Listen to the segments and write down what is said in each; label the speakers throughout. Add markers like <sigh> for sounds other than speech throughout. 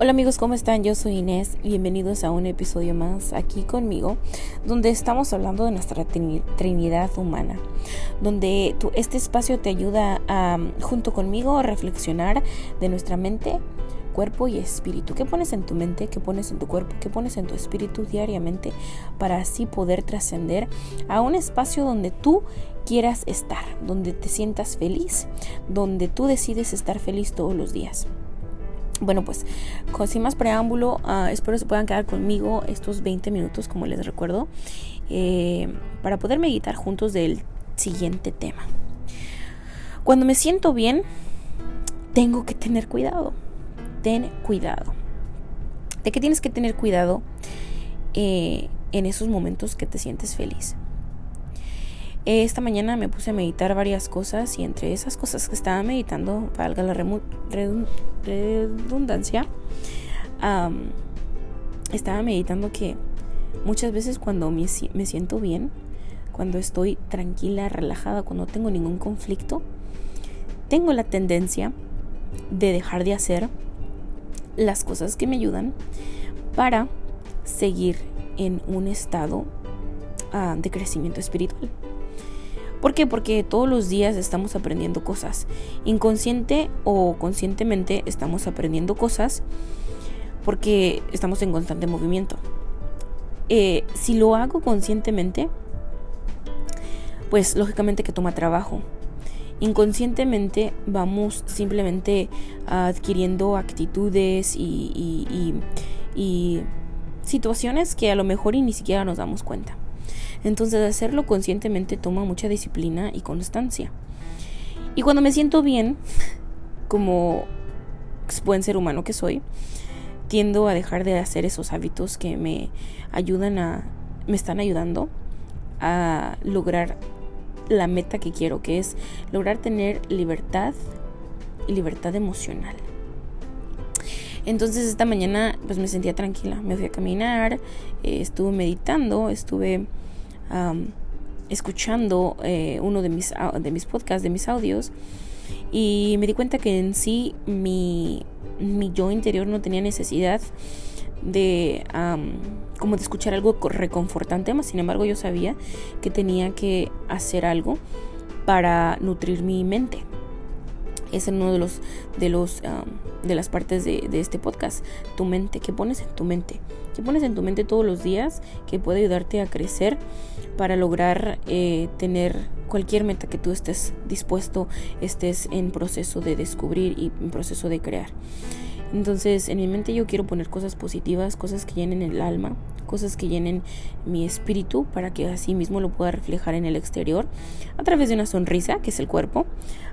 Speaker 1: Hola amigos, ¿cómo están? Yo soy Inés. Bienvenidos a un episodio más aquí conmigo, donde estamos hablando de nuestra Trinidad humana, donde este espacio te ayuda a, junto conmigo a reflexionar de nuestra mente, cuerpo y espíritu. ¿Qué pones en tu mente? ¿Qué pones en tu cuerpo? ¿Qué pones en tu espíritu diariamente para así poder trascender a un espacio donde tú quieras estar, donde te sientas feliz, donde tú decides estar feliz todos los días? Bueno, pues sin más preámbulo, uh, espero se puedan quedar conmigo estos 20 minutos, como les recuerdo, eh, para poder meditar juntos del siguiente tema. Cuando me siento bien, tengo que tener cuidado. Ten cuidado. ¿De qué tienes que tener cuidado eh, en esos momentos que te sientes feliz? Esta mañana me puse a meditar varias cosas y entre esas cosas que estaba meditando, valga la redundancia, estaba meditando que muchas veces cuando me, me siento bien, cuando estoy tranquila, relajada, cuando no tengo ningún conflicto, tengo la tendencia de dejar de hacer las cosas que me ayudan para seguir en un estado ah, de crecimiento espiritual. ¿Por qué? Porque todos los días estamos aprendiendo cosas. Inconsciente o conscientemente estamos aprendiendo cosas porque estamos en constante movimiento. Eh, si lo hago conscientemente, pues lógicamente que toma trabajo. Inconscientemente vamos simplemente adquiriendo actitudes y, y situaciones que a lo mejor ni siquiera nos damos cuenta. Entonces hacerlo conscientemente toma mucha disciplina y constancia. Y cuando me siento bien, <laughs> como buen ser humano que soy, tiendo a dejar de hacer esos hábitos que me ayudan a, me están ayudando a lograr la meta que quiero, que es lograr tener libertad y libertad emocional. Entonces esta mañana pues me sentía tranquila, me fui a caminar, eh, estuve meditando, estuve escuchando eh, uno de mis, de mis podcasts, de mis audios, y me di cuenta que en sí mi, mi yo interior no tenía necesidad de como de escuchar algo reconfortante, más. Sin embargo yo sabía que tenía que hacer algo para nutrir mi mente es en uno de los de los de las partes de, de, este podcast. Tu mente qué pones en tu mente qué pones en tu mente todos los días que puede ayudarte a crecer para lograr eh, tener cualquier meta que tú estés dispuesto estés en proceso de descubrir y en proceso de crear entonces en mi mente yo quiero poner cosas positivas cosas que llenen el alma cosas que llenen mi espíritu para que así mismo lo pueda reflejar en el exterior a través de una sonrisa, que es el cuerpo,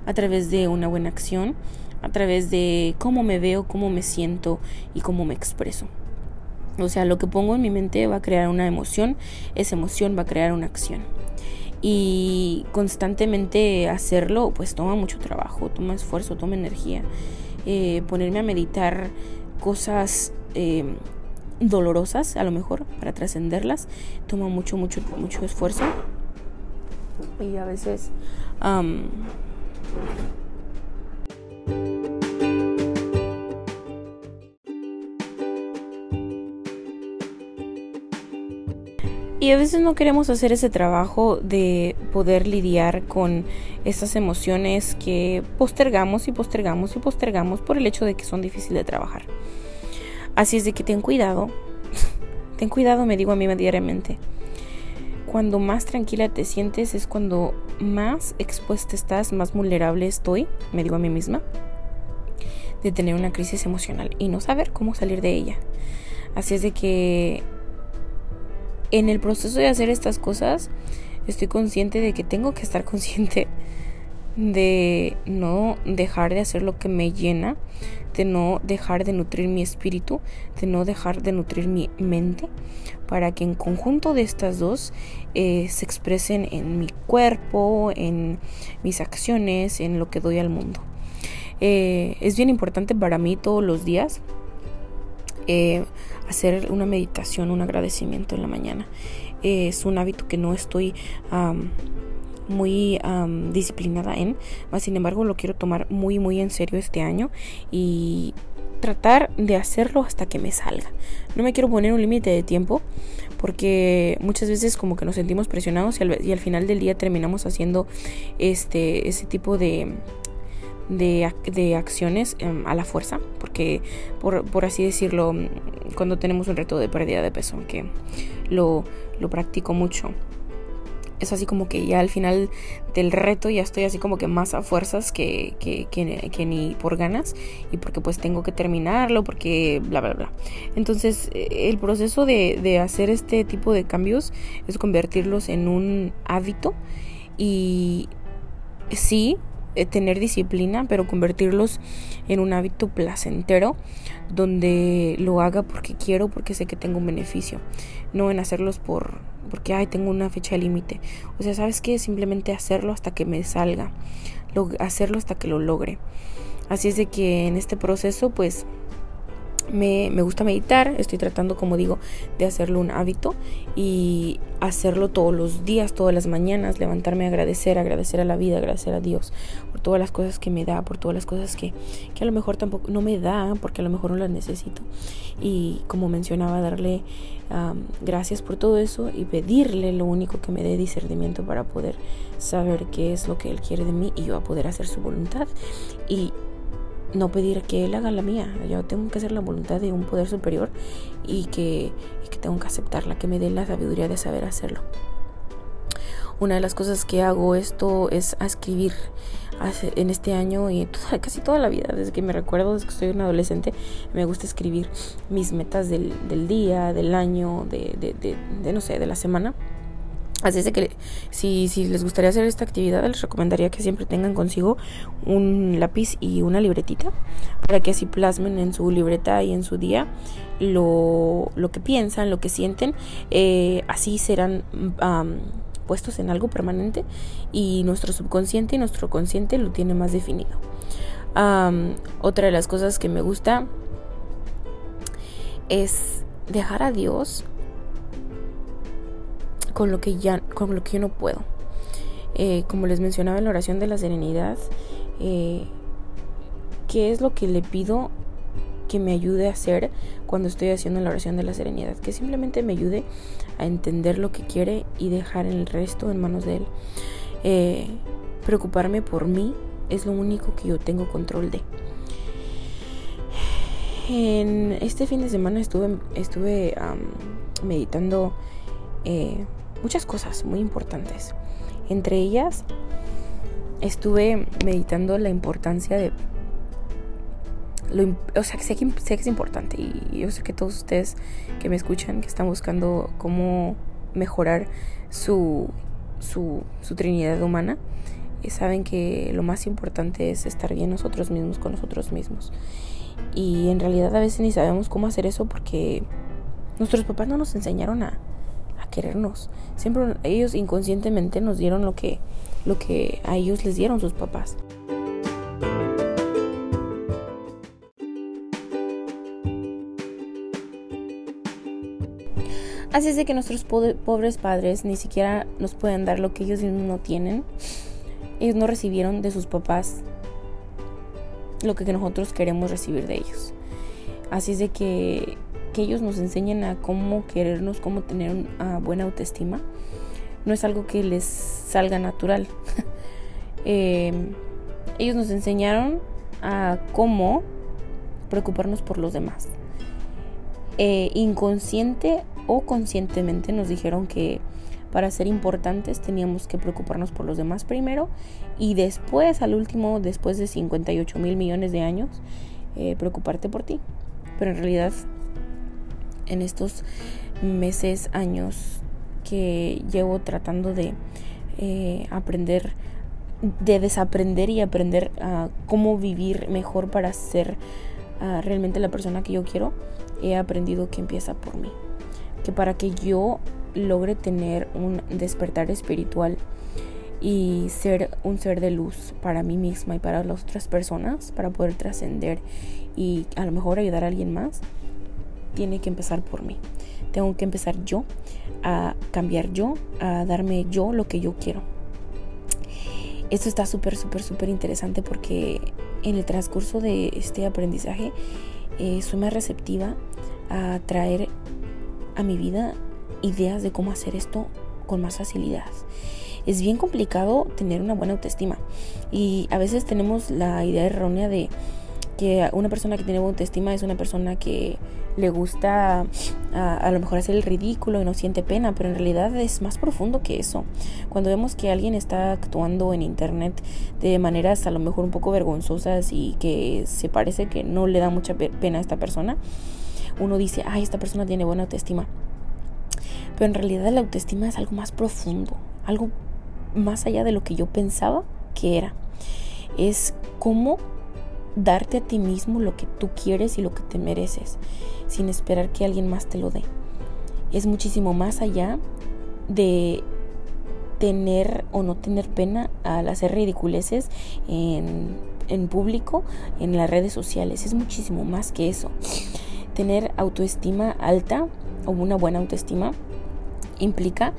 Speaker 1: a través de una buena acción, a través de cómo me veo, cómo me siento y cómo me expreso. O sea, lo que pongo en mi mente va a crear una emoción, esa emoción va a crear una acción. Y constantemente hacerlo, pues toma mucho trabajo, toma esfuerzo, toma energía. Eh, ponerme a meditar cosas eh, dolorosas, a lo mejor, para trascenderlas, toma mucho, mucho, mucho esfuerzo. Y a veces... Y a veces no queremos hacer ese trabajo de poder lidiar con esas emociones que postergamos y postergamos y postergamos por el hecho de que son difíciles de trabajar. Así es de que ten cuidado. <laughs> ten cuidado, me digo a mí diariamente. Cuando más tranquila te sientes es cuando más expuesta estás, más vulnerable estoy, me digo a mí misma, de tener una crisis emocional y no saber cómo salir de ella. Así es de que en el proceso de hacer estas cosas estoy consciente de que tengo que estar <laughs> consciente de no dejar de hacer lo que me llena, de no dejar de nutrir mi espíritu, de no dejar de nutrir mi mente, para que en conjunto de estas dos eh, se expresen en mi cuerpo, en mis acciones, en lo que doy al mundo. Eh, es bien importante para mí todos los días eh, hacer una meditación, un agradecimiento en la mañana. es un hábito que no estoy muy disciplinada en, más sin embargo lo quiero tomar muy muy en serio este año y tratar de hacerlo hasta que me salga. No me quiero poner un límite de tiempo porque muchas veces como que nos sentimos presionados y al, y al final del día terminamos haciendo este ese tipo de de, acciones em, a la fuerza, porque por, por, así decirlo, cuando tenemos un reto de pérdida de peso, que lo, lo practico mucho, es así como que ya al final del reto ya estoy así como que más a fuerzas que, que, que, ni por ganas y porque pues tengo que terminarlo porque bla bla bla. Entonces el proceso de, de hacer este tipo de cambios es convertirlos en un hábito y sí tener disciplina, pero convertirlos en un hábito placentero donde lo haga porque quiero, porque sé que tengo un beneficio, no en hacerlos por porque ay, tengo una fecha límite. O sea, ¿sabes qué? Simplemente hacerlo hasta que me salga, hacerlo hasta que lo logre. Así es de que en este proceso pues me, me, gusta meditar, estoy tratando, como digo, de hacerlo un hábito y hacerlo todos los días, todas las mañanas, levantarme agradecer, agradecer a la vida, agradecer a Dios por todas las cosas que me da, por todas las cosas que, que a lo mejor tampoco no me da, porque a lo mejor no las necesito. Y como mencionaba, darle gracias por todo eso y pedirle lo único que me dé discernimiento para poder saber qué es lo que Él quiere de mí y yo a poder hacer su voluntad. Y no pedir que él haga la mía. Yo tengo que hacer la voluntad de un poder superior y que, que tengo que aceptarla, que me dé la sabiduría de saber hacerlo. Una de las cosas que hago esto es escribir en este año y <laughs> casi toda la vida, desde que me recuerdo, desde que soy un adolescente, me gusta escribir mis metas del, del día, del año, de, no sé, de la semana. Así es que si, si les gustaría hacer esta actividad, les recomendaría que siempre tengan consigo un lápiz y una libretita para que así plasmen en su libreta y en su día lo, lo que piensan, lo que sienten. Eh, así serán puestos en algo permanente y nuestro subconsciente y nuestro consciente lo tiene más definido. otra de las cosas que me gusta es dejar a Dios con lo que ya con lo que yo no puedo. Eh, como les mencionaba en la oración de la serenidad eh, qué es lo que le pido que me ayude a hacer cuando estoy haciendo la oración de la serenidad que simplemente me ayude a entender lo que quiere y dejar el resto en manos de él. Eh, preocuparme por mí es lo único que yo tengo control de. En este fin de semana estuve estuve meditando eh, muchas cosas muy importantes. Entre ellas, estuve meditando la importancia de... Lo, o sea, sé que, sé que es importante y yo sé que todos ustedes que me escuchan, que están buscando cómo mejorar su, su, su trinidad humana, eh, saben que lo más importante es estar bien nosotros mismos con nosotros mismos. Y en realidad a veces ni sabemos cómo hacer eso porque nuestros papás no nos enseñaron a, querernos. Siempre ellos inconscientemente nos dieron lo que, lo que a ellos les dieron sus papás. Así es de que nuestros pobres padres ni siquiera nos pueden dar lo que ellos no tienen. Ellos no recibieron de sus papás lo que nosotros queremos recibir de ellos. Así es de que que ellos nos enseñen a cómo querernos, cómo tener una buena autoestima, no es algo que les salga natural. <laughs> Em, ellos nos enseñaron a cómo preocuparnos por los demás. Eh, inconsciente o conscientemente nos dijeron que para ser importantes teníamos que preocuparnos por los demás primero y después, al último, después de 58 mil millones de años, eh, preocuparte por ti. Pero en realidad en estos meses, años que llevo tratando de eh, aprender, de desaprender y aprender cómo vivir mejor para ser ah, realmente la persona que yo quiero, he aprendido que empieza por mí. Que para que yo logre tener un despertar espiritual y ser un ser de luz para mí misma y para las otras personas, para poder trascender y a lo mejor ayudar a alguien más, tiene que empezar por mí. Tengo que empezar yo a cambiar yo, a darme yo lo que yo quiero. esto está súper, súper, súper interesante porque en el transcurso de este aprendizaje eh, soy más receptiva a traer a mi vida ideas de cómo hacer esto con más facilidad. Es bien complicado tener una buena autoestima y a veces tenemos la idea errónea de que una persona que tiene buena autoestima es una persona que le gusta a, lo mejor hacer el ridículo y no siente pena, pero en realidad es más profundo que eso. Cuando vemos que alguien está actuando en internet de maneras a lo mejor un poco vergonzosas y que se parece que no le da mucha pena a esta persona, uno dice, ay, esta persona tiene buena autoestima. Pero en realidad la autoestima es algo más profundo, algo más allá de lo que yo pensaba que era. Es cómo darte a ti mismo lo que tú quieres y lo que te mereces, sin esperar que alguien más te lo dé. Es muchísimo más allá de tener o no tener pena al hacer ridiculeces en, en público, en las redes sociales. Es muchísimo más que eso. Tener autoestima alta o una buena autoestima implica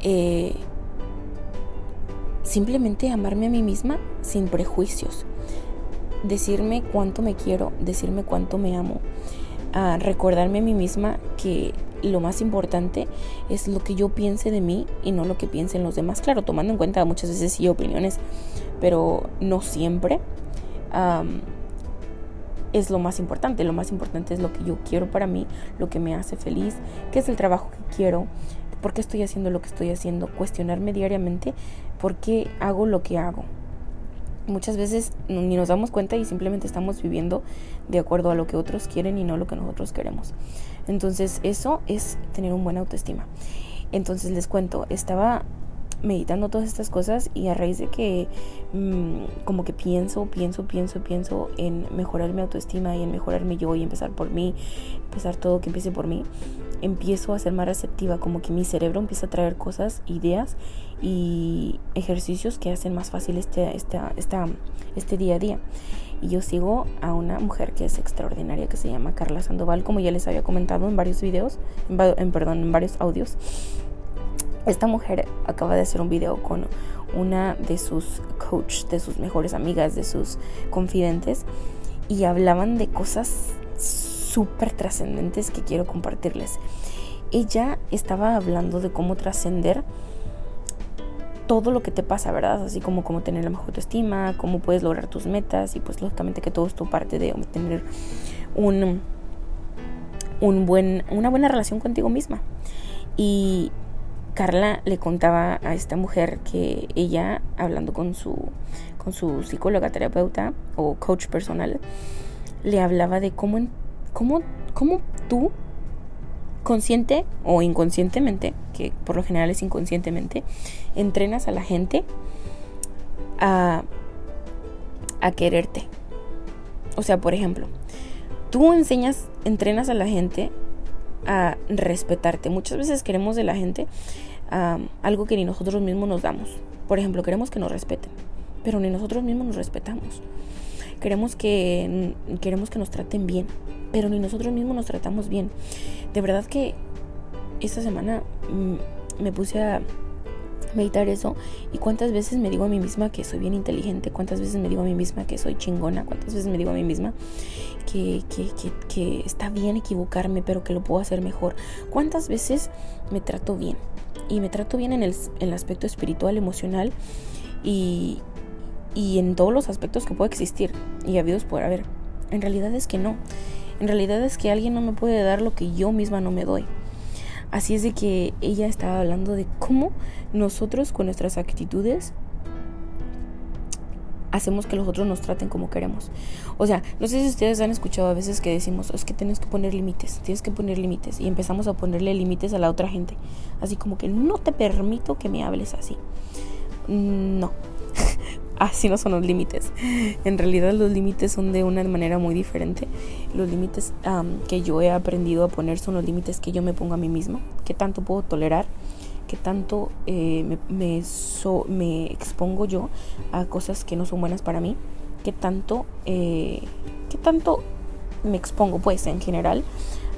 Speaker 1: eh, simplemente amarme a mí misma sin prejuicios decirme cuánto me quiero, decirme cuánto me amo, recordarme a mí misma que lo más importante es lo que yo piense de mí y no lo que piensen los demás. Claro, tomando en cuenta muchas veces sí opiniones, pero no siempre. es lo más importante. Lo más importante es lo que yo quiero para mí, lo que me hace feliz, qué es el trabajo que quiero, por qué estoy haciendo lo que estoy haciendo, cuestionarme diariamente por qué hago lo que hago muchas veces ni nos damos cuenta y simplemente estamos viviendo de acuerdo a lo que otros quieren y no lo que nosotros queremos. Entonces eso es tener un buen autoestima. Entonces les cuento, estaba meditando todas estas cosas y a raíz de que mm, como que pienso, pienso, pienso, pienso en mejorar mi autoestima y en mejorarme yo y empezar por mí, empezar todo que empiece por mí, empiezo a ser más receptiva, como que mi cerebro empieza a traer cosas, ideas y ejercicios que hacen más fácil este, esta, esta, este día a día. Y yo sigo a una mujer que es extraordinaria, que se llama Carla Sandoval, como ya les había comentado en varios videos, en, perdón, en varios audios. Esta mujer acaba de hacer un video con una de sus coach, de sus mejores amigas, de sus confidentes, y hablaban de cosas súper trascendentes que quiero compartirles. Ella estaba hablando de cómo trascender todo lo que te pasa, ¿verdad? Así como cómo tener la mejor autoestima, cómo puedes lograr tus metas y pues lógicamente que todo esto parte de tener un, un buen, una buena relación contigo misma. Y Carla le contaba a esta mujer que ella, hablando con su, con su psicóloga, terapeuta o coach personal, le hablaba de cómo ¿Cómo, cómo tú, consciente o inconscientemente, que por lo general es inconscientemente, entrenas a la gente a, a quererte? O sea, por ejemplo, tú enseñas, entrenas a la gente a respetarte. Muchas veces queremos de la gente algo que ni nosotros mismos nos damos. Por ejemplo, queremos que nos respeten, pero ni nosotros mismos nos respetamos. Queremos que, queremos que nos traten bien, pero ni nosotros mismos nos tratamos bien. De verdad que esta semana mm, me puse a meditar eso y cuántas veces me digo a mí misma que soy bien inteligente, cuántas veces me digo a mí misma que soy chingona, cuántas veces me digo a mí misma que, que, que, que está bien equivocarme, pero que lo puedo hacer mejor. ¿Cuántas veces me trato bien? Y me trato bien en el, en el aspecto espiritual, emocional y, y en todos los aspectos que puede existir y habidos por haber. En realidad es que no. En realidad es que alguien no me puede dar lo que yo misma no me doy. Así es de que ella estaba hablando de cómo nosotros con nuestras actitudes hacemos que los otros nos traten como queremos. O sea, no sé si ustedes han escuchado a veces que decimos, es que tienes que poner límites, tienes que poner límites. Y empezamos a ponerle límites a la otra gente. Así como que no te permito que me hables así. No, <laughs> así no son los límites. En realidad los límites son de una manera muy diferente. Los límites que yo he aprendido a poner son los límites que yo me pongo a mí misma. ¿Qué tanto puedo tolerar? ¿Qué tanto eh, me, expongo yo a cosas que no son buenas para mí? ¿Qué tanto, eh, qué tanto me expongo pues en general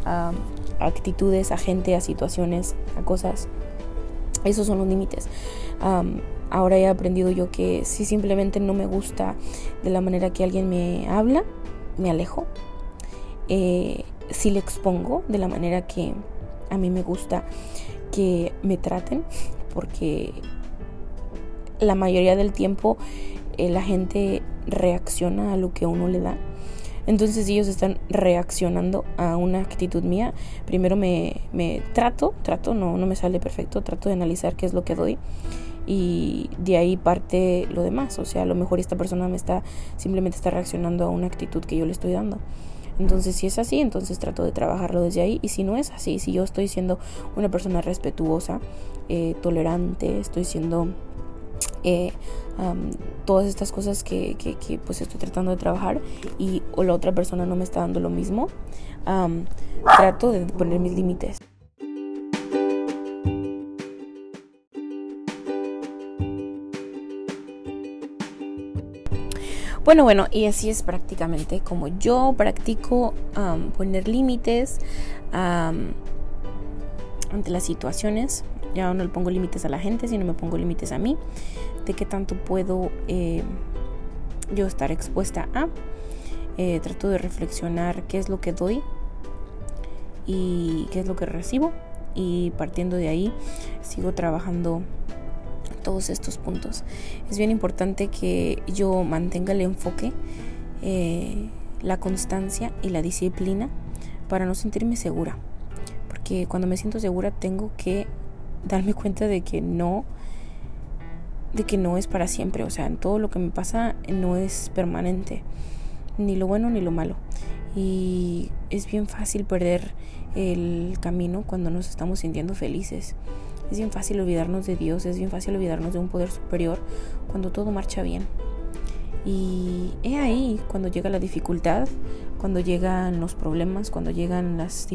Speaker 1: a actitudes, a gente, a situaciones, a cosas? Esos son los límites. Ahora he aprendido yo que si simplemente no me gusta de la manera que alguien me habla, me alejo. Eh, si le expongo de la manera que a mí me gusta que me traten, porque la mayoría del tiempo eh, la gente reacciona a lo que uno le da. Entonces ellos están reaccionando a una actitud mía. Primero me, me trato, trato, no, no me sale perfecto, trato de analizar qué es lo que doy y de ahí parte lo demás. O sea, a lo mejor esta persona me está simplemente está reaccionando a una actitud que yo le estoy dando. Entonces, si es así, entonces trato de trabajarlo desde ahí. Y si no es así, si yo estoy siendo una persona respetuosa, eh, tolerante, estoy siendo eh, todas estas cosas que, que, pues estoy tratando de trabajar y o la otra persona no me está dando lo mismo, trato de poner mis límites. Bueno, bueno, y así es prácticamente como yo practico poner límites ante las situaciones. Ya no le pongo límites a la gente, sino me pongo límites a mí de qué tanto puedo eh, yo estar expuesta a. Eh, trato de reflexionar qué es lo que doy y qué es lo que recibo. Y partiendo de ahí sigo trabajando todos estos puntos. Es bien importante que yo mantenga el enfoque, eh, la constancia y la disciplina para no sentirme segura. Porque cuando me siento segura tengo que darme cuenta de que no de que no es para siempre, o sea, todo lo que me pasa no es permanente, ni lo bueno ni lo malo. Y es bien fácil perder el camino cuando nos estamos sintiendo felices. Es bien fácil olvidarnos de Dios, es bien fácil olvidarnos de un poder superior cuando todo marcha bien. Y he ahí cuando llega la dificultad, cuando llegan los problemas, cuando llegan las,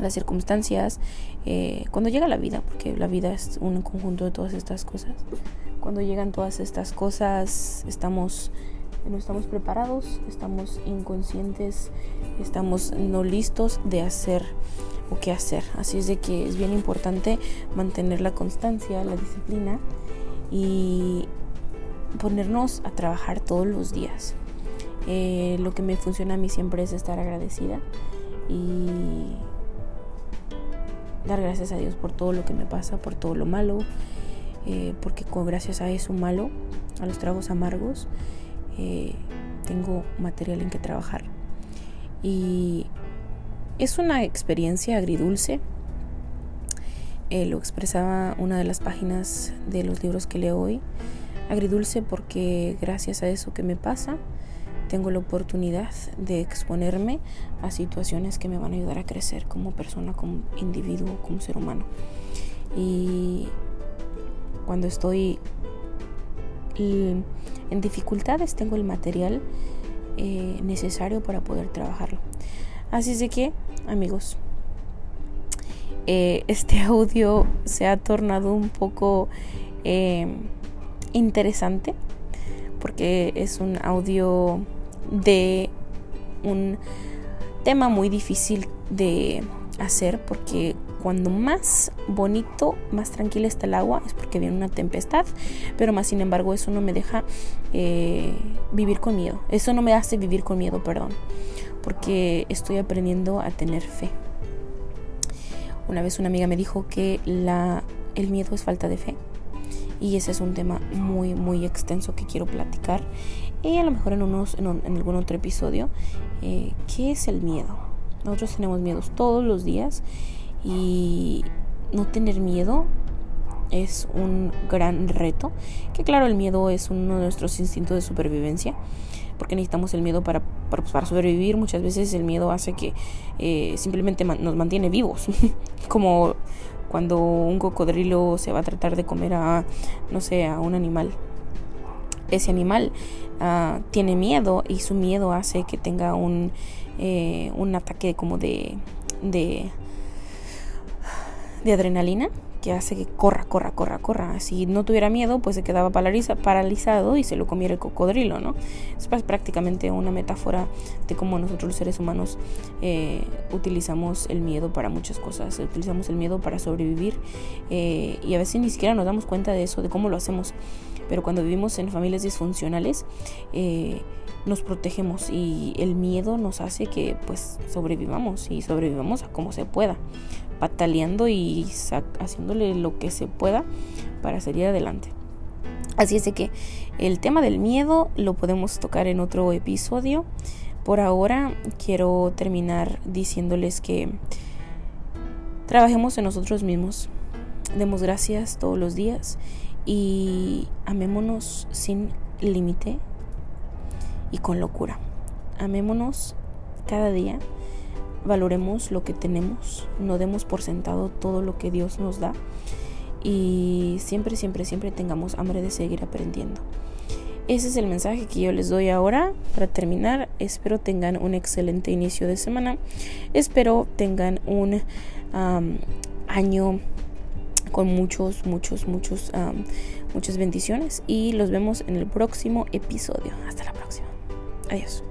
Speaker 1: las circunstancias, eh, cuando llega la vida, porque la vida es un conjunto de todas estas cosas. Cuando llegan todas estas cosas, estamos no estamos preparados, estamos inconscientes, estamos no listos de hacer o qué hacer. Así es de que es bien importante mantener la constancia, la disciplina y ponernos a trabajar todos los días. Eh, lo que me funciona a mí siempre es estar agradecida y dar gracias a Dios por todo lo que me pasa, por todo lo malo, eh, porque con, gracias a eso malo, a los tragos amargos, eh, tengo material en que trabajar. Y es una experiencia agridulce. Eh, lo expresaba una de las páginas de los libros que leo hoy. Agridulce porque gracias a eso que me pasa, tengo la oportunidad de exponerme a situaciones que me van a ayudar a crecer como persona, como individuo, como ser humano. Y cuando estoy en dificultades tengo el material eh, necesario para poder trabajarlo. Así es de que, amigos, eh, este <laughs> audio se ha tornado un poco eh, interesante porque es un audio de un tema muy difícil de hacer porque cuando más bonito, más tranquila está el agua, es porque viene una tempestad, pero más sin embargo eso no me deja eh, vivir con miedo, eso no me hace vivir con miedo, perdón, porque estoy aprendiendo a tener fe. Una vez una amiga me dijo que la, el miedo es falta de fe y ese es un tema muy muy extenso que quiero platicar y a lo mejor en, unos, en, algún otro episodio. Eh, ¿Qué es el miedo? Nosotros tenemos miedos todos los días y no tener miedo es un gran reto. Que claro, el miedo es uno de nuestros instintos de supervivencia, porque necesitamos el miedo para, para, pues, sobrevivir. Muchas veces el miedo hace que eh, simplemente nos mantiene vivos, <laughs> como cuando un cocodrilo se va a tratar de comer a, no sé, a un animal. Ese animal uh, tiene miedo y su miedo hace que tenga un, eh, un ataque como de, de adrenalina que hace que corra, corra, corra, corra. Si no tuviera miedo, pues se quedaba paralizado y se lo comiera el cocodrilo, ¿no? Es prácticamente una metáfora de cómo nosotros los seres humanos eh, utilizamos el miedo para muchas cosas. Utilizamos el miedo para sobrevivir eh, y a veces ni siquiera nos damos cuenta de eso, de cómo lo hacemos. Pero cuando vivimos en familias disfuncionales, eh, nos protegemos y el miedo nos hace que pues sobrevivamos y sobrevivamos a como se pueda, pataleando y haciéndole lo que se pueda para salir adelante. Así es de que el tema del miedo lo podemos tocar en otro episodio. Por ahora quiero terminar diciéndoles que trabajemos en nosotros mismos, demos gracias todos los días y amémonos sin límite y con locura. Amémonos cada día, valoremos lo que tenemos, no demos por sentado todo lo que Dios nos da y siempre, siempre, siempre tengamos hambre de seguir aprendiendo. Ese es el mensaje que yo les doy ahora para terminar. Espero tengan un excelente inicio de semana. Espero tengan un año con muchos, muchos, muchos, muchas bendiciones y los vemos en el próximo episodio. Hasta la próxima. Adiós.